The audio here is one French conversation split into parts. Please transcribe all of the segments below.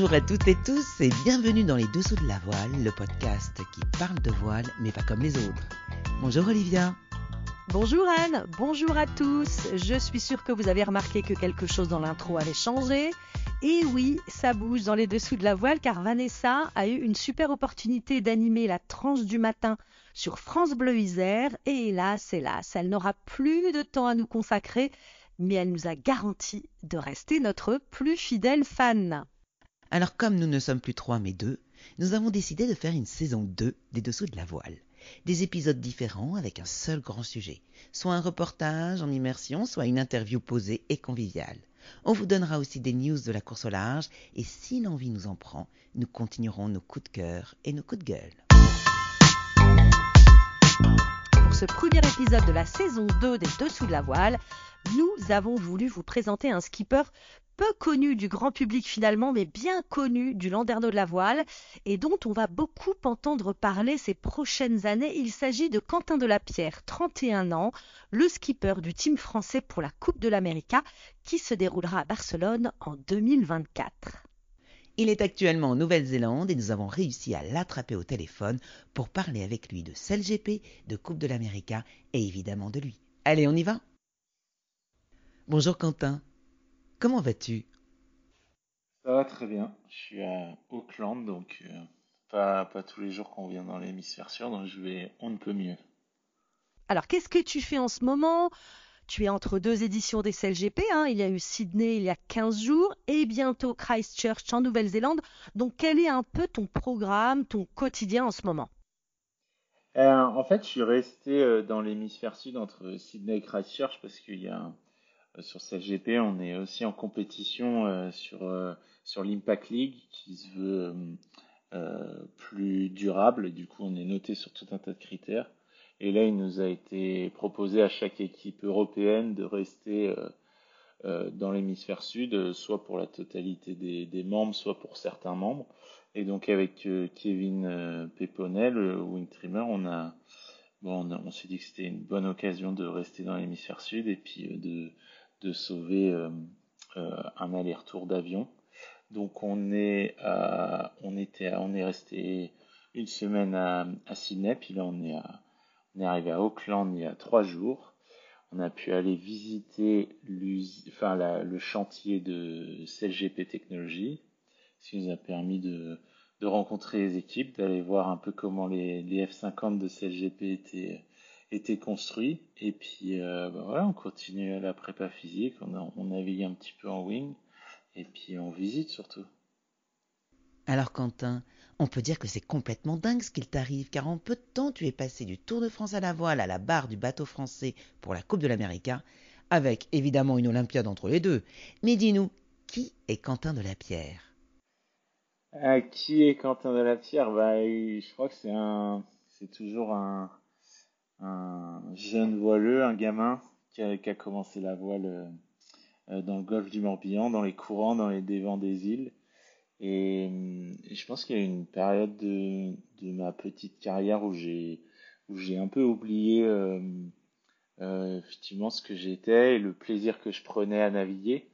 Bonjour à toutes et tous et bienvenue dans les Dessous de la voile, le podcast qui parle de voile mais pas comme les autres. Bonjour Olivia. Bonjour Anne, bonjour à tous. Je suis sûre que vous avez remarqué que quelque chose dans l'intro avait changé. Et oui, ça bouge dans les dessous de la voile car Vanessa a eu une super opportunité d'animer la tranche du matin sur France Bleu Isère et hélas, hélas, elle n'aura plus de temps à nous consacrer, mais elle nous a garanti de rester notre plus fidèle fan. Alors comme nous ne sommes plus trois mais deux, nous avons décidé de faire une saison 2 des Dessous de la voile. Des épisodes différents avec un seul grand sujet, soit un reportage en immersion, soit une interview posée et conviviale. On vous donnera aussi des news de la course au large et si l'envie nous en prend, nous continuerons nos coups de cœur et nos coups de gueule. Pour ce premier épisode de la saison 2 des Dessous de la voile, nous avons voulu vous présenter un skipper peu connu du grand public finalement, mais bien connu du Landerneau de la voile, et dont on va beaucoup entendre parler ces prochaines années. Il s'agit de Quentin Delapierre, 31 ans, le skipper du team français pour la Coupe de l'América, qui se déroulera à Barcelone en 2024. Il est actuellement en Nouvelle-Zélande et nous avons réussi à l'attraper au téléphone pour parler avec lui de CLGP, de Coupe de l'América et évidemment de lui. Allez, on y va? Bonjour Quentin. Comment vas-tu? Ça va très bien. Je suis à Auckland, donc euh, pas, pas tous les jours qu'on vient dans l'hémisphère sud, donc je vais on ne peut mieux. Alors, qu'est-ce que tu fais en ce moment? Tu es entre deux éditions des CLGP. Hein. Il y a eu Sydney il y a 15 jours et bientôt Christchurch en Nouvelle-Zélande. Donc, quel est un peu ton programme, ton quotidien en ce moment? Euh, en fait, je suis resté euh, dans l'hémisphère sud entre Sydney et Christchurch parce qu'il y a un- sur CLGP, on est aussi en compétition euh, sur, euh, sur l'Impact League qui se veut euh, euh, plus durable. Et du coup, on est noté sur tout un tas de critères. Et là, il nous a été proposé à chaque équipe européenne de rester euh, euh, dans l'hémisphère sud, euh, soit pour la totalité des, membres, soit pour certains membres. Et donc avec euh, Kevin euh, Peponel, le wing trimmer, on a bon, on, s'est dit que c'était une bonne occasion de rester dans l'hémisphère sud et puis euh, de, de sauver euh, euh, un aller-retour d'avion. Donc on est on était on est resté une semaine à, Sydney, puis là on est arrivé à Auckland il y a trois jours. On a pu aller visiter le chantier de CLGP Technologies, ce qui nous a permis de, de rencontrer les équipes, d'aller voir un peu comment les, les F50 de CLGP étaient, étaient construits. Et puis euh, bah voilà, on continue la prépa physique, on, a- on navigue un petit peu en wing, et puis on visite surtout. Alors Quentin, on peut dire que c'est complètement dingue ce qu'il t'arrive, car en peu de temps tu es passé du Tour de France à la voile à la barre du bateau français pour la Coupe de l'América, avec évidemment une Olympiade entre les deux. Mais dis-nous, qui est Quentin Delapierre Ah, qui est Quentin Delapierre? Bah, il- je crois que c'est un, c'est toujours un, un jeune voileux, un gamin qui a, qui a commencé la voile euh, euh, dans le golfe du Morbihan, dans les courants, dans les dévents des îles. Et, hum, et je pense qu'il y a une période de, de ma petite carrière où j'ai, où j'ai un peu oublié euh, euh, effectivement ce que j'étais et le plaisir que je prenais à naviguer.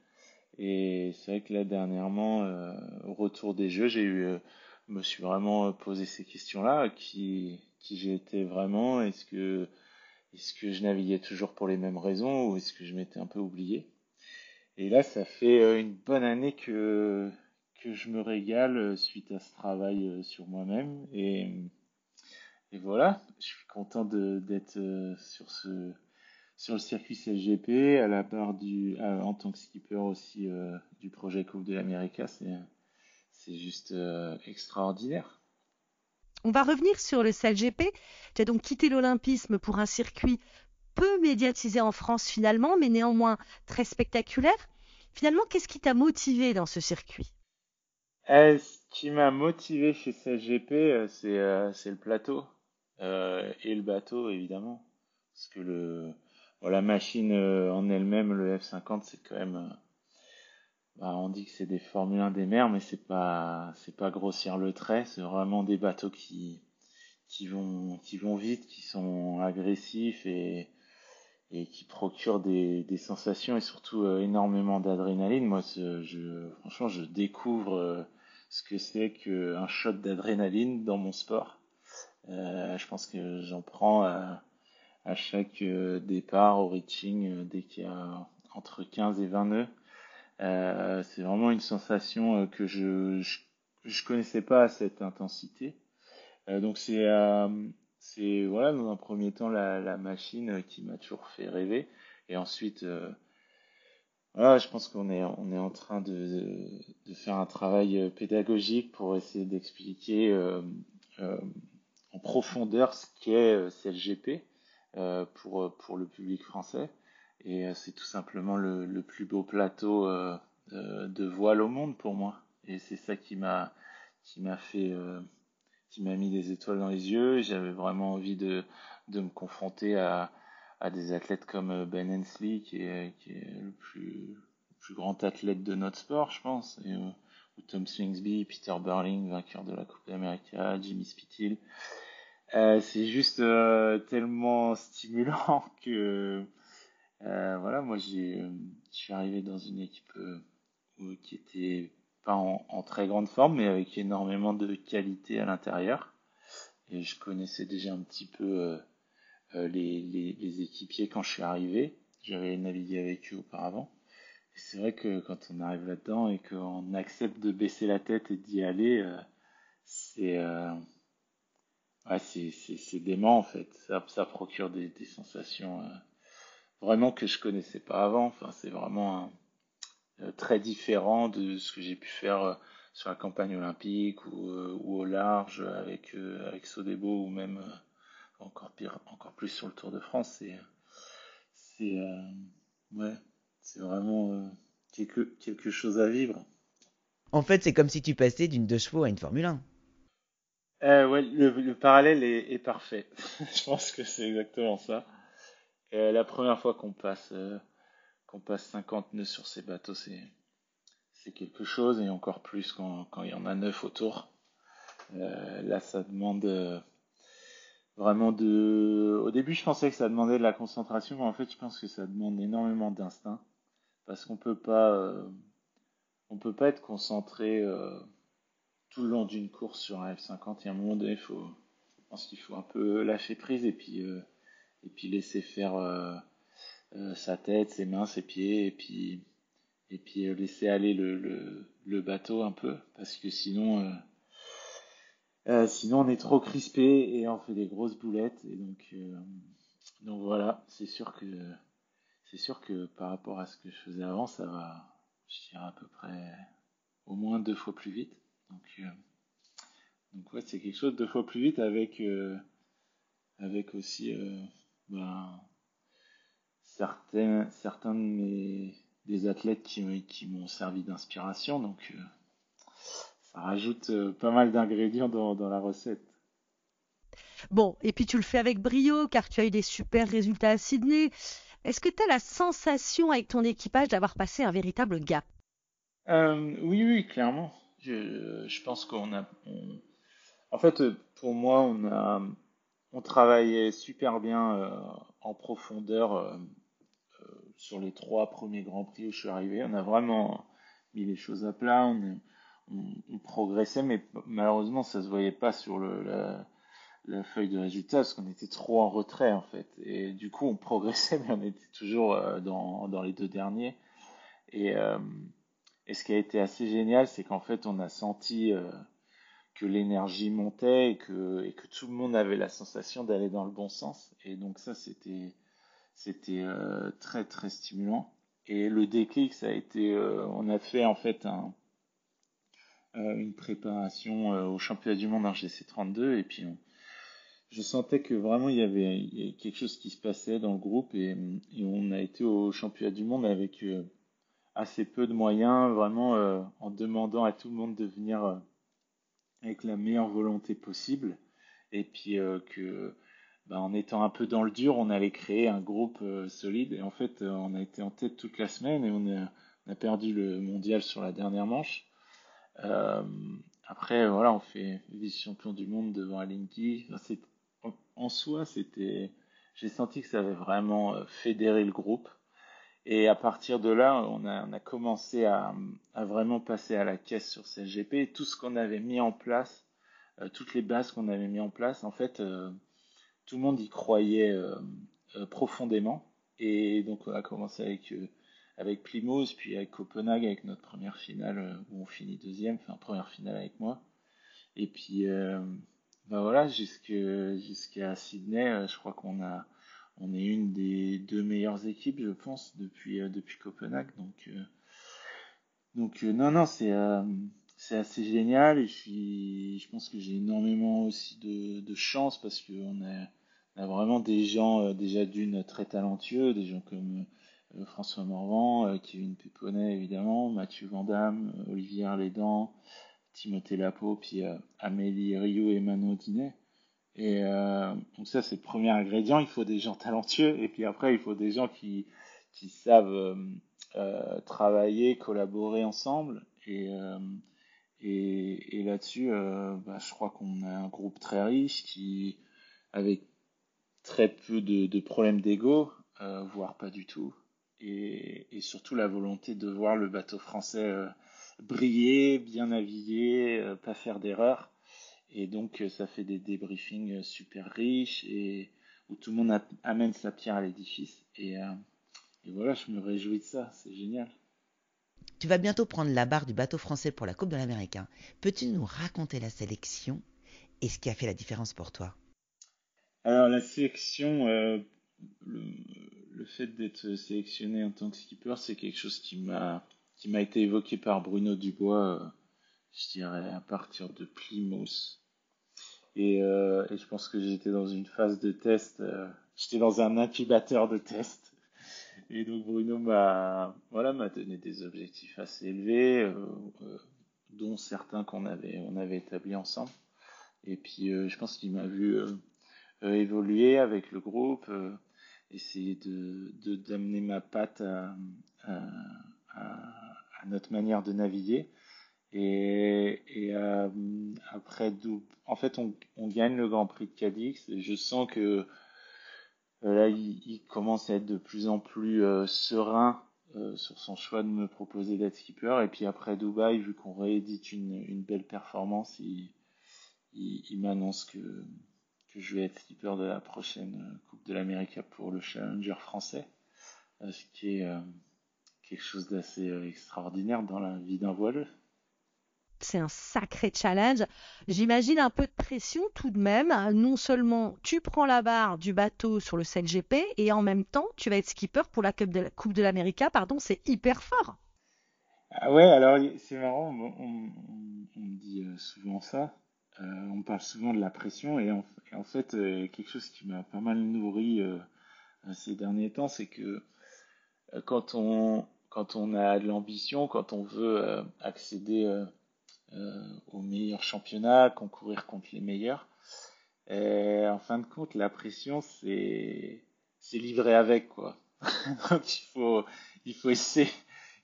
Et c'est vrai que là, dernièrement, euh, au retour des jeux, j'ai eu, euh, me suis vraiment euh, posé ces questions-là. Qui, qui j'étais vraiment? Est-ce que, est-ce que je naviguais toujours pour les mêmes raisons ou est-ce que je m'étais un peu oublié? Et là, ça fait euh, une bonne année que, que je me régale euh, suite à ce travail euh, sur moi-même. Et, et voilà, je suis content d'être sur ce, sur le circuit CLGP, à la barre du, en tant que skipper aussi du projet Coupe de l'América, c'est, juste extraordinaire. On va revenir sur le CLGP. Tu as donc quitté l'Olympisme pour un circuit peu médiatisé en France finalement, mais néanmoins très spectaculaire. Finalement, qu'est-ce qui t'a motivé dans ce circuit? Euh, ce qui m'a motivé chez CLGP, euh, c'est euh, c'est le plateau et le bateau évidemment, parce que la machine en elle-même, le F50, c'est quand même, bah, on dit que c'est des Formule 1 des mers, mais c'est pas c'est pas grossir le trait, c'est vraiment des bateaux qui vont vite, qui sont agressifs et qui procurent des, sensations et surtout euh, énormément d'adrénaline. Moi, je, franchement, je découvre euh, ce que c'est qu'un shot d'adrénaline dans mon sport. je pense que j'en prends à, chaque départ au reaching dès qu'il y a entre 15 et 20 nœuds. C'est vraiment une sensation que je, je, connaissais pas à cette intensité. donc c'est c'est voilà dans un premier temps la, la machine qui m'a toujours fait rêver et ensuite euh, voilà je pense qu'on est on est en train de, de, faire un travail euh, pédagogique pour essayer d'expliquer euh, euh, en profondeur ce qu'est CLGP euh, pour pour le public français et c'est tout simplement le, le, plus beau plateau de voile au monde pour moi et c'est ça qui m'a qui m'a fait qui m'a mis des étoiles dans les yeux. J'avais vraiment envie de, de me confronter à, à des athlètes comme euh, Ben Hensley, qui est, qui est le, plus, plus grand athlète de notre sport, je pense, et, euh, ou Tom Swingsby, Peter Burling, vainqueur de la Coupe d'Amérique, Jimmy Spithill. Euh, c'est juste euh, tellement stimulant que euh, voilà, moi j'ai, je suis arrivé dans une équipe qui était pas en, très grande forme, mais avec énormément de qualité à l'intérieur. Et je connaissais déjà un petit peu euh, euh, les, les, équipiers quand je suis arrivé. J'avais navigué avec eux auparavant. C'est vrai que quand on arrive là-dedans et qu'on accepte de baisser la tête et d'y aller, euh, c'est ouais, c'est dément en fait. Ça, ça procure des sensations vraiment que je connaissais pas avant. Enfin, c'est vraiment un, euh, très différent de ce que j'ai pu faire euh, sur la campagne olympique ou, euh, ou au large avec, avec Sodebo ou même encore pire, encore plus sur le Tour de France. C'est, c'est, ouais, c'est vraiment quelque, quelque chose à vivre. En fait, c'est comme si tu passais d'une deux chevaux à une Formule 1. Euh, ouais, le, le parallèle est, est parfait. Je pense que c'est exactement ça. Euh, la première fois qu'on passe euh, qu'on passe 50 nœuds sur ces bateaux, c'est quelque chose, et encore plus quand, il y en a 9 autour. Euh, là, ça demande vraiment de... Au début, je pensais que ça demandait de la concentration, mais en fait, je pense que ça demande énormément d'instinct, parce qu'on peut pas... On peut pas être concentré tout le long d'une course sur un F50. Il y a un moment donné, faut, je pense qu'il faut un peu lâcher prise et puis, et puis laisser faire euh, euh, sa tête, ses mains, ses pieds, et puis, et puis euh, laisser aller le, le, bateau un peu, parce que sinon, euh, euh, sinon on est trop crispé et on fait des grosses boulettes. Et donc, euh, donc voilà, c'est sûr que c'est sûr que par rapport à ce que je faisais avant, ça va, je dirais à peu près au moins deux fois plus vite. Donc, donc ouais, c'est quelque chose deux fois plus vite avec avec aussi ben, certains, certains de mes, des athlètes qui, qui m'ont servi d'inspiration. Donc, euh, ça rajoute euh, pas mal d'ingrédients dans, dans la recette. Bon, et puis tu le fais avec brio car tu as eu des super résultats à Sydney. Est-ce que tu as la sensation avec ton équipage d'avoir passé un véritable gap? Euh, Oui, oui, clairement. Je, je pense qu'on a. On... En fait, pour moi, on a. On travaillait super bien euh, en profondeur euh, sur les trois premiers Grands Prix où je suis arrivé. On a vraiment mis les choses à plat, on, progressait, mais malheureusement, ça se voyait pas sur la, feuille de résultats parce qu'on était trop en retrait en fait. Et du coup, on progressait, mais on était toujours euh, dans, les deux derniers. Et, euh, ce qui a été assez génial, c'est qu'en fait, on a senti euh, que l'énergie montait et que, tout le monde avait la sensation d'aller dans le bon sens. Et donc ça, c'était euh, très très stimulant. Et le déclic, ça a été, euh, on a fait en fait euh, une préparation au championnat du monde en GC32 et puis je sentais que vraiment il y, avait, quelque chose qui se passait dans le groupe et, on a été au championnat du monde avec assez peu de moyens, vraiment en demandant à tout le monde de venir avec la meilleure volonté possible et puis que bah, en étant un peu dans le dur, on allait créer un groupe euh, solide. Et en fait, euh, on a été en tête toute la semaine et on a, on a perdu le mondial sur la dernière manche. Euh, après, voilà, on fait vice-champion du monde devant Alinki. En, en soi, c'était, j'ai senti que ça avait vraiment fédéré le groupe. Et à partir de là, on a, commencé à, vraiment passer à la caisse sur CLGP. Et tout ce qu'on avait mis en place, euh, toutes les bases qu'on avait mis en place, en fait, euh, tout le monde y croyait euh, profondément. Et donc, on a commencé avec, avec Plymouth, puis avec Copenhague, avec notre première finale où on finit deuxième, enfin première finale avec moi. Et puis, ben voilà, jusqu'à Sydney, je crois qu'on a on est une des deux meilleures équipes, je pense, depuis, euh, depuis Copenhague. Donc, euh, donc euh, non, non, c'est c'est assez génial et je, je pense que j'ai énormément aussi de, de chance parce qu'on a, on a vraiment des gens déjà d'une très talentueux, des gens comme François Morvan, Kevin Péponnet évidemment, Mathieu Vandamme, Olivier Arlédan, Timothée Lapo, puis Amélie Rio et Manon Dinet. Et euh, donc ça, c'est le premier ingrédient. Il faut des gens talentueux. Et puis après, il faut des gens qui, savent euh, euh travailler, collaborer ensemble. Et, là-dessus, bah, je crois qu'on a un groupe très riche qui, avec très peu de, de problèmes d'ego, voire pas du tout. Et, et, surtout la volonté de voir le bateau français briller, bien naviguer, pas faire d'erreurs. Et donc, euh, ça fait des débriefings euh, super riches et où tout le monde amène sa pierre à l'édifice. Et, euh, et, voilà, je me réjouis de ça. C'est génial. Tu vas bientôt prendre la barre du bateau français pour la Coupe de l'Américain. Peux-tu nous raconter la sélection et ce qui a fait la différence pour toi? Alors, la sélection, euh, le, le, fait d'être sélectionné en tant que skipper, c'est quelque chose qui m'a qui m'a été évoqué par Bruno Dubois, euh, je dirais à partir de Plymouth. Et, euh, et, je pense que j'étais dans une phase de test, euh, j'étais dans un incubateur de test. Et donc Bruno m'a voilà m'a donné des objectifs assez élevés, euh, dont certains qu'on avait on avait établis ensemble. Et puis je pense qu'il m'a vu évoluer avec le groupe, essayer de d'amener ma patte à, notre manière de naviguer. Et, et euh, en fait, on, gagne le Grand Prix de Cadix. Et je sens que euh, là, il, commence à être de plus en plus euh, serein euh, sur son choix de me proposer d'être skipper. Et puis après Dubaï, vu qu'on réédite une, belle performance, il, m'annonce que, je vais être skipper de la prochaine Coupe de l'Amérique pour le Challenger français, ce qui est quelque chose d'assez extraordinaire dans la vie d'un voileux c'est un sacré challenge. J'imagine un peu de pression tout de même. Non seulement tu prends la barre du bateau sur le CLGP et en même temps tu vas être skipper pour la Coupe de, l'Amérique, pardon, c'est hyper fort. Ah ouais, alors c'est marrant, on, on, on, dit euh, souvent ça. Euh, on parle souvent de la pression et en, fait, euh, quelque chose qui m'a pas mal nourri ces derniers temps, c'est que quand on quand on a de l'ambition, quand on veut accéder euh, aux meilleurs championnats, concourir contre les meilleurs. En fin de compte, la pression, c'est c'est livré avec quoi. Donc il faut il faut essayer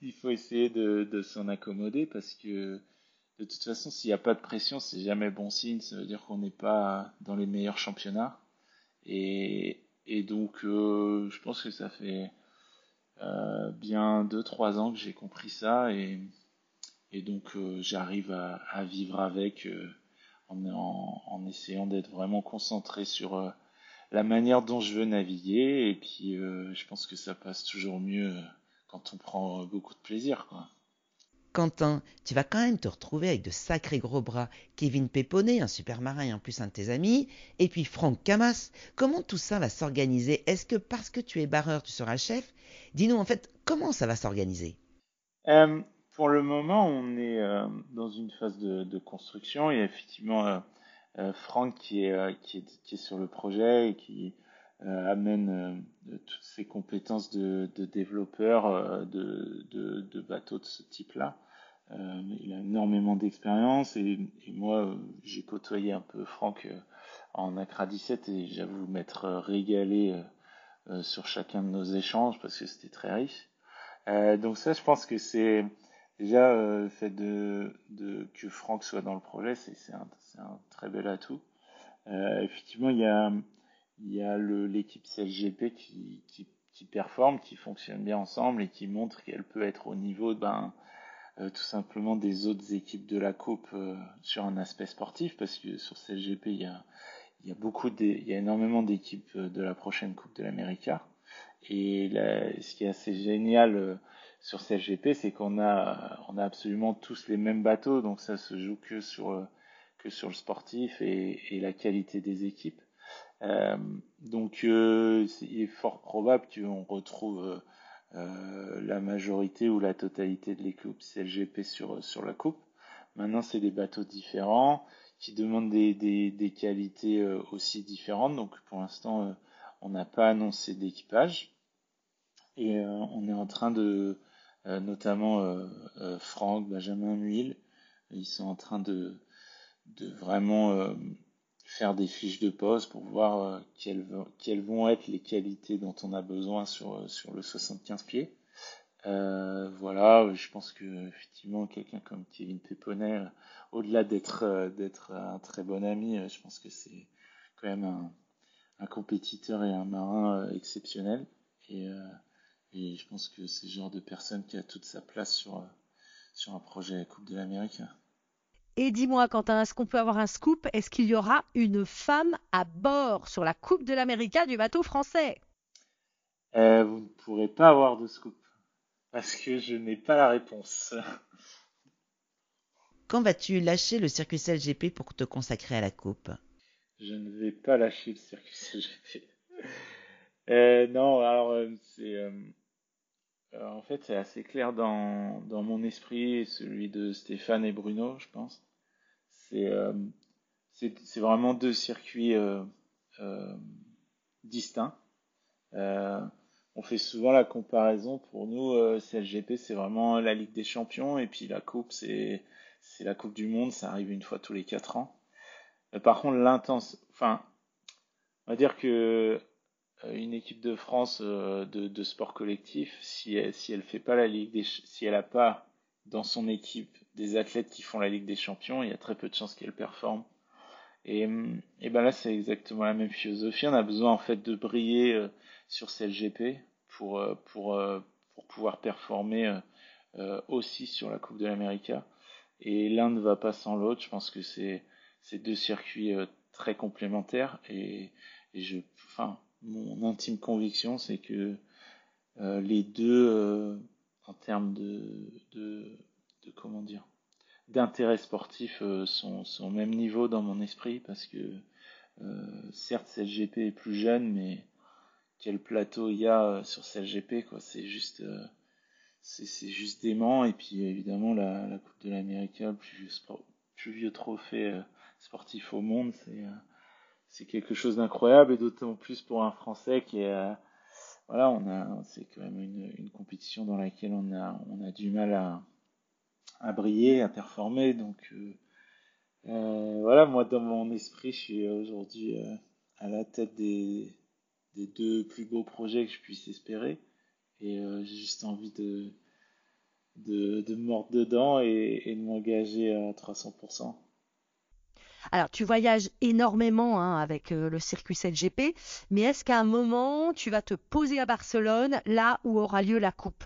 il faut essayer de, de s'en accommoder parce que de toute façon, s'il n'y a pas de pression, c'est jamais bon signe. Ça veut dire qu'on n'est pas dans les meilleurs championnats. Et, et donc, euh, je pense que ça fait euh, bien 2-3 ans que j'ai compris ça. Et, et donc euh, j'arrive à, à, vivre avec euh, en, en, en, essayant d'être vraiment concentré sur euh, la manière dont je veux naviguer et puis je pense que ça passe toujours mieux quand on prend beaucoup de plaisir quoi. Quentin, tu vas quand même te retrouver avec de sacrés gros bras. Kevin Péponnet, un super marin et en plus un de tes amis, et puis Franck Camas. Comment tout ça va s'organiser? Est-ce que parce que tu es barreur, tu seras chef? Dis-nous en fait, comment ça va s'organiser? Euh, pour le moment, on est euh, dans une phase de, construction. Il y a effectivement euh, euh Franck qui est, sur le projet et qui amène toutes ses compétences de, développeur de, bateaux de ce type-là. il a énormément d'expérience et, et, moi, j'ai côtoyé un peu Franck en Accra 17 et j'avoue m'être régalé sur chacun de nos échanges parce que c'était très riche. donc ça, je pense que c'est Déjà, euh, le fait que Franck soit dans le projet, c'est un, très bel atout. Euh, effectivement, il y a, y a l'équipe CLGP qui, qui, qui fonctionnent bien ensemble et qui montrent qu'elle peut être au niveau ben, euh, tout simplement des autres équipes de la Coupe sur un aspect sportif, parce que sur CLGP, il y a, y a y a énormément d'équipes de la prochaine Coupe de l'Amérique. Et ce qui est assez génial sur CLGP, c'est qu'on a, on a absolument tous les mêmes bateaux, donc ça se joue que sur, que sur le sportif et, la qualité des équipes. Euh, donc euh, il est fort probable qu'on retrouve euh, la majorité ou la totalité de l'équipe CLGP sur, sur la coupe. Maintenant, c'est des bateaux différents qui demandent des, des, des qualités aussi différentes. Donc pour l'instant, on n'a pas annoncé d'équipage. Et on est en train de, notamment Franck, Benjamin Muil, ils sont en train de, vraiment faire des fiches de poste pour voir euh, quelles, vont être les qualités dont on a besoin sur, euh, sur le 75 pieds. Euh, voilà, je pense que effectivement quelqu'un comme Kevin Péponnet, au-delà d'être d'être un très bon ami, je pense que c'est quand même un, compétiteur et un marin exceptionnel. Et je pense que c'est le genre de personne qui a toute sa place sur sur un projet Coupe de l'Amérique. Et dis-moi, Quentin, est-ce qu'on peut avoir un scoop? Est-ce qu'il y aura une femme à bord sur la Coupe de l'Amérique du bateau français? Euh, Vous ne pourrez pas avoir de scoop parce que je n'ai pas la réponse. Quand vas-tu lâcher le Circus LGP pour te consacrer à la Coupe? Je ne vais pas lâcher le Circus LGP. Euh, non, alors euh, c'est euh, en fait, c'est assez clair dans, mon esprit celui de Stéphane et Bruno, je pense. C'est euh, vraiment deux circuits euh, distincts. On fait souvent la comparaison. Pour nous, CLGP, c'est vraiment la Ligue des Champions et puis la Coupe, c'est la Coupe du Monde. Ça arrive une fois tous les quatre ans. par contre, l'intense, enfin, on va dire que une équipe de France euh, de, de, sport collectif, si elle, si elle fait pas la Ligue des, si elle a pas dans son équipe des athlètes qui font la Ligue des Champions, il y a très peu de chances qu'elle performe. Et, et ben là, c'est exactement la même philosophie. On a besoin en fait de briller euh, sur CLGP pour pour pour pouvoir performer aussi sur la Coupe de l'Amérique. Et l'un ne va pas sans l'autre. Je pense que c'est c'est deux circuits très complémentaires et, et je, enfin, mon intime conviction, c'est que euh, les deux, euh, en termes de, de, de comment dire, d'intérêt sportif, euh, sont, au même niveau dans mon esprit parce que certes, CLGP est plus jeune, mais quel plateau il y a sur CLGP, quoi. C'est juste, c'est juste dément. Et puis évidemment, la, Coupe de l'Amérique, le plus plus vieux trophée sportif au monde, c'est c'est quelque chose d'incroyable et d'autant plus pour un Français qui est euh, voilà on a c'est quand même une, une, compétition dans laquelle on a on a du mal à, à briller à performer donc euh, euh, voilà moi dans mon esprit je suis aujourd'hui à la tête des, des deux plus beaux projets que je puisse espérer et j'ai juste envie de de, de mordre dedans et de m'engager à 300%. Alors, tu voyages énormément hein, avec euh, le circuit LGP, mais est-ce qu'à un moment, tu vas te poser à Barcelone, là où aura lieu la coupe?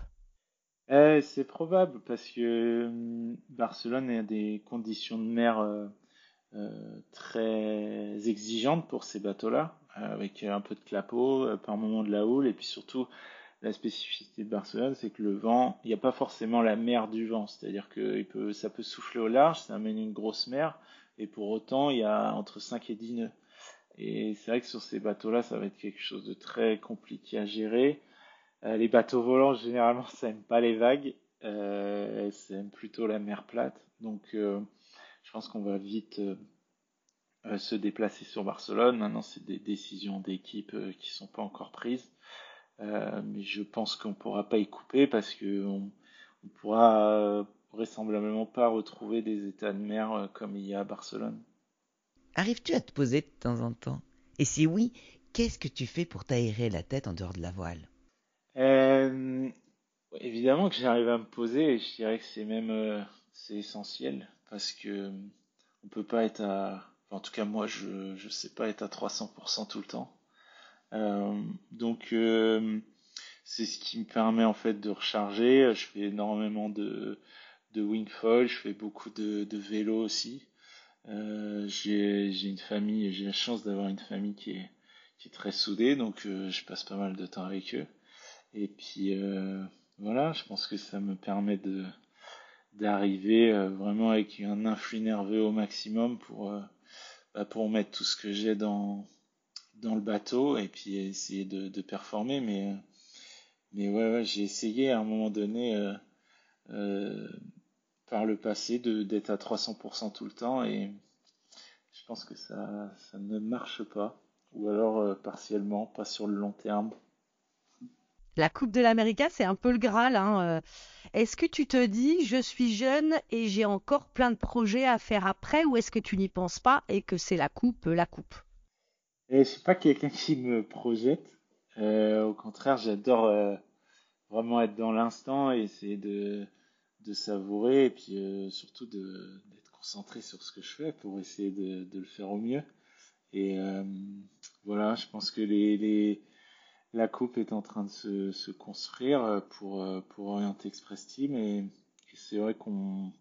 Euh, C'est probable, parce que euh, Barcelone a des conditions de mer euh, euh, très exigeantes pour ces bateaux-là, avec un peu de clapot, par moment de la houle, et puis surtout, la spécificité de Barcelone, c'est que le vent, il n'y a pas forcément la mer du vent, c'est-à-dire que ça peut souffler au large, ça amène une grosse mer, et pour autant, il y a entre 5 et 10 nœuds. Et c'est vrai que sur ces bateaux-là, ça va être quelque chose de très compliqué à gérer. Euh, les bateaux volants, généralement, ça aime pas les vagues. Euh, ça aime plutôt la mer plate. Donc, euh, je pense qu'on va vite se déplacer sur Barcelone. Maintenant, c'est des décisions d'équipe qui sont pas encore prises. mais je pense qu'on pourra pas y couper parce que on, on pourra vraisemblablement pas retrouver des états de mer euh, comme il y a à Barcelone. Arrives-tu à te poser de temps en temps? Et si oui, qu'est-ce que tu fais pour t'aérer la tête en dehors de la voile? Euh, Évidemment que j'arrive à me poser et je dirais que c'est même euh, c'est essentiel parce que on peut pas être à en tout cas moi je je sais pas être à 300% tout le temps. Euh, donc c'est ce qui me permet en fait de recharger. Je fais énormément de, de wingfoil, je fais beaucoup de, de vélo aussi. Euh, j'ai une famille, j'ai la chance d'avoir une famille qui est, qui est très soudée, donc euh, je passe pas mal de temps avec eux. Et puis euh, voilà, je pense que ça me permet de d'arriver euh, vraiment avec un influx nerveux au maximum pour bah, pour mettre tout ce que j'ai dans dans le bateau et puis essayer de, de performer. Mais mais ouais, ouais j'ai essayé à un moment donné par le passé d'être à 300% tout le temps et je pense que ça, ça ne marche pas ou alors euh, partiellement, pas sur le long terme. La Coupe de l'Amérique, c'est un peu le Graal. Hein. Euh. Est-ce que tu te dis, je suis jeune et j'ai encore plein de projets à faire après, ou est-ce que tu n'y penses pas et que c'est la Coupe, la Coupe? Et Je suis pas quelqu'un qui me projette. Euh, au contraire, j'adore vraiment être dans l'instant et essayer de, de savourer et puis euh, surtout d'être concentré sur ce que je fais pour essayer de, le faire au mieux. Et euh, voilà, je pense que la coupe est en train de se, construire pour, pour orienter Express Team et, c'est vrai qu'on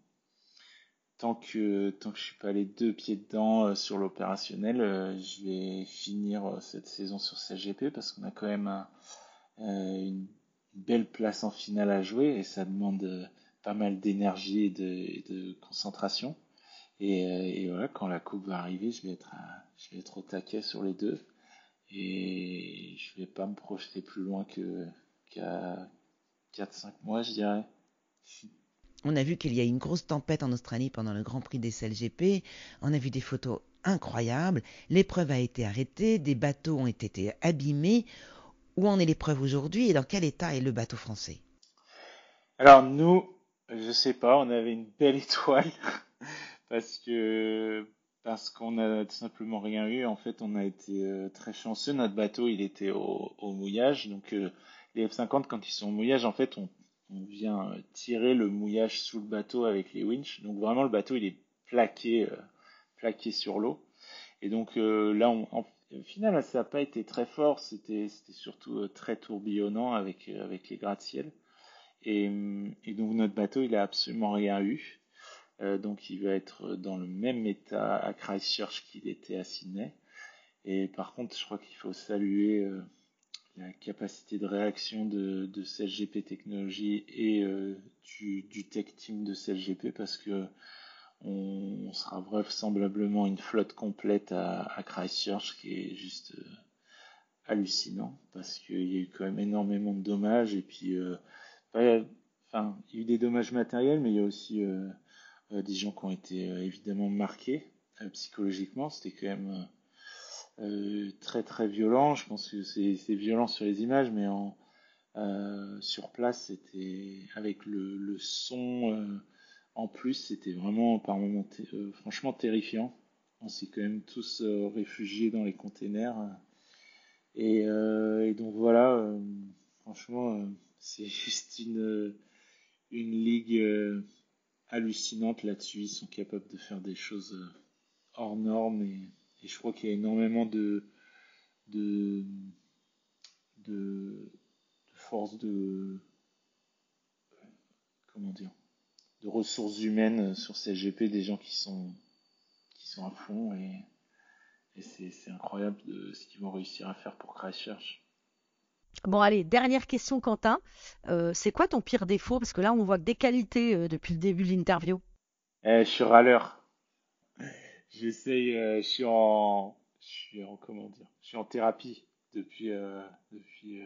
tant que tant que je suis pas les deux pieds dedans euh, sur l'opérationnel, je vais finir cette saison sur CGP parce qu'on a quand même une belle place en finale à jouer et ça demande pas mal d'énergie et de, concentration. Et, euh, et, voilà, quand la coupe va arriver, je vais être, je vais être au taquet sur les deux. Et je vais pas me projeter plus loin que qu'à 4-5 mois, je dirais. On a vu qu'il y a une grosse tempête en Australie pendant le Grand Prix des CLGP. On a vu des photos incroyables. L'épreuve a été arrêtée, des bateaux ont été abîmés. Où en est l'épreuve aujourd'hui et dans quel état est le bateau français? Alors nous, je sais pas, on avait une belle étoile parce que parce qu'on a tout simplement rien eu. En fait, on a été euh, très chanceux. Notre bateau, il était au, mouillage. Donc euh, les F50, quand ils sont au mouillage, en fait, on, vient tirer le mouillage sous le bateau avec les winches. Donc vraiment, le bateau, il est plaqué, euh, plaqué sur l'eau. Et donc là, on, au final, ça n'a pas été très fort. C'était surtout très tourbillonnant avec avec les gratte-ciel. Et, donc notre bateau, il a absolument rien eu. Euh, donc il va être dans le même état à Christchurch qu'il était à Sydney. Et par contre, je crois qu'il faut saluer euh, la capacité de réaction de, de CLGP Technologies et euh, du, tech team de CLGP parce que on, sera vraisemblablement une flotte complète à, à Christchurch qui est juste hallucinant parce qu'il y a eu quand même énormément de dommages et puis il y a eu des dommages matériels, mais il y a aussi euh, euh, des gens qui ont été euh, évidemment marqués psychologiquement. C'était quand même très très violent. Je pense que c'est violent sur les images, mais sur place, c'était avec le, son en plus, c'était vraiment par moments franchement terrifiant. On s'est quand même tous réfugiés dans les containers. Et donc voilà, franchement c'est juste une, une ligue euh, hallucinante là-dessus. Ils sont capables de faire des choses euh, hors normes et, je crois qu'il y a énormément de, de, de, de comment dire de ressources humaines sur ces des gens qui sont qui sont à fond et, et c'est incroyable de ce qu'ils vont réussir à faire pour Christchurch. Bon, allez, dernière question, Quentin. Euh, c'est quoi ton pire défaut? Parce que là, on voit que des qualités euh, depuis le début de l'interview. Eh, je suis râleur. J'essaye, euh, je suis en, je suis en, comment dire, je suis en thérapie depuis, depuis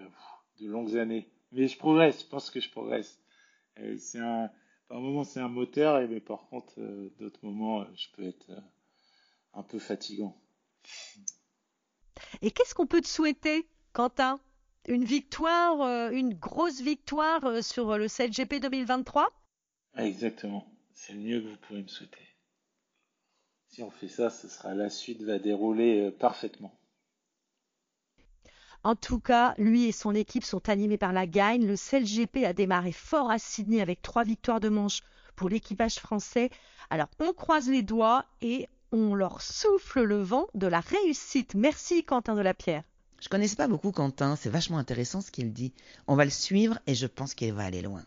de longues années. Mais je progresse, je pense que je progresse. c'est un, par moments c'est un moteur, et mais par contre, d'autres moments, je peux être un peu fatigant. Et qu'est-ce qu'on peut te souhaiter, Quentin? Une victoire, euh, une grosse victoire euh, sur le CLGP 2023 Exactement. C'est le mieux que vous pouvez me souhaiter. Si on fait ça, ce sera la suite va dérouler euh, parfaitement. En tout cas, lui et son équipe sont animés par la gagne. Le CLGP a démarré fort à Sydney avec trois victoires de manche pour l'équipage français. Alors, on croise les doigts et on leur souffle le vent de la réussite. Merci Quentin de la Pierre. Je connaissais pas beaucoup Quentin, c'est vachement intéressant ce qu'il dit. On va le suivre et je pense qu'il va aller loin.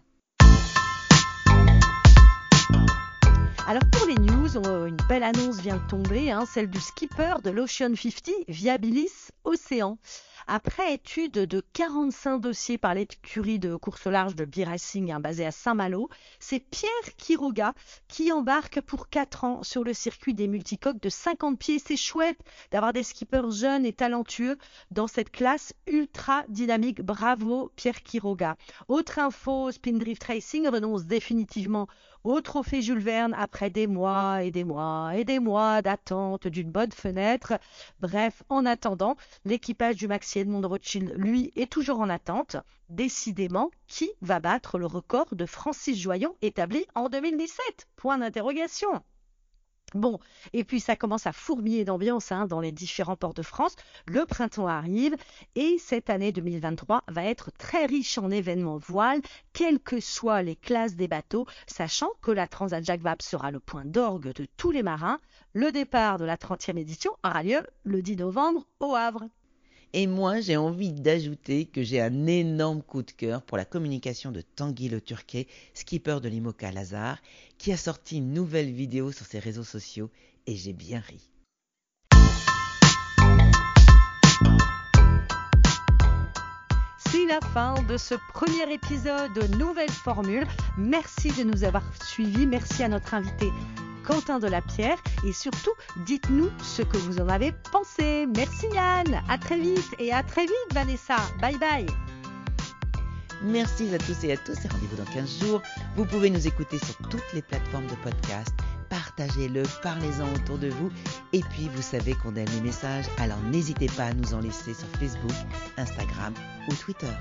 Alors pour les news, une belle annonce vient de tomber, hein, celle du skipper de l'Ocean 50, Viabilis Océan. Après étude de 45 dossiers par l'écurie de course large de B-Racing hein, basée à Saint-Malo, c'est Pierre Quiroga qui embarque pour 4 ans sur le circuit des multicoques de 50 pieds. C'est chouette d'avoir des skippers jeunes et talentueux dans cette classe ultra dynamique. Bravo Pierre Quiroga. Autre info, Spindrift Racing renonce définitivement au trophée Jules Verne après des mois et des mois et des mois d'attente d'une bonne fenêtre. Bref, en attendant, l'équipage du Maxi Edmond Rothschild, lui, est toujours en attente. Décidément, qui va battre le record de Francis Joyon établi en 2017 Point d'interrogation. Bon, et puis ça commence à fourmiller d'ambiance hein, dans les différents ports de France. Le printemps arrive et cette année 2023 va être très riche en événements voiles, quelles que soient les classes des bateaux, sachant que la Transat Jacques sera le point d'orgue de tous les marins. Le départ de la 30e édition aura lieu le 10 novembre au Havre. Et moi, j'ai envie d'ajouter que j'ai un énorme coup de cœur pour la communication de Tanguy Le Turquet, skipper de l'IMOCA Lazare, qui a sorti une nouvelle vidéo sur ses réseaux sociaux et j'ai bien ri. C'est la fin de ce premier épisode de Nouvelle Formule. Merci de nous avoir suivis. Merci à notre invité Quentin de la Pierre et surtout dites-nous ce que vous en avez pensé. Merci Yann, à très vite et à très vite Vanessa. Bye bye. Merci à tous et à tous et rendez-vous dans 15 jours. Vous pouvez nous écouter sur toutes les plateformes de podcast. Partagez-le, parlez-en autour de vous. Et puis, vous savez qu'on aime les messages, alors n'hésitez pas à nous en laisser sur Facebook, Instagram ou Twitter.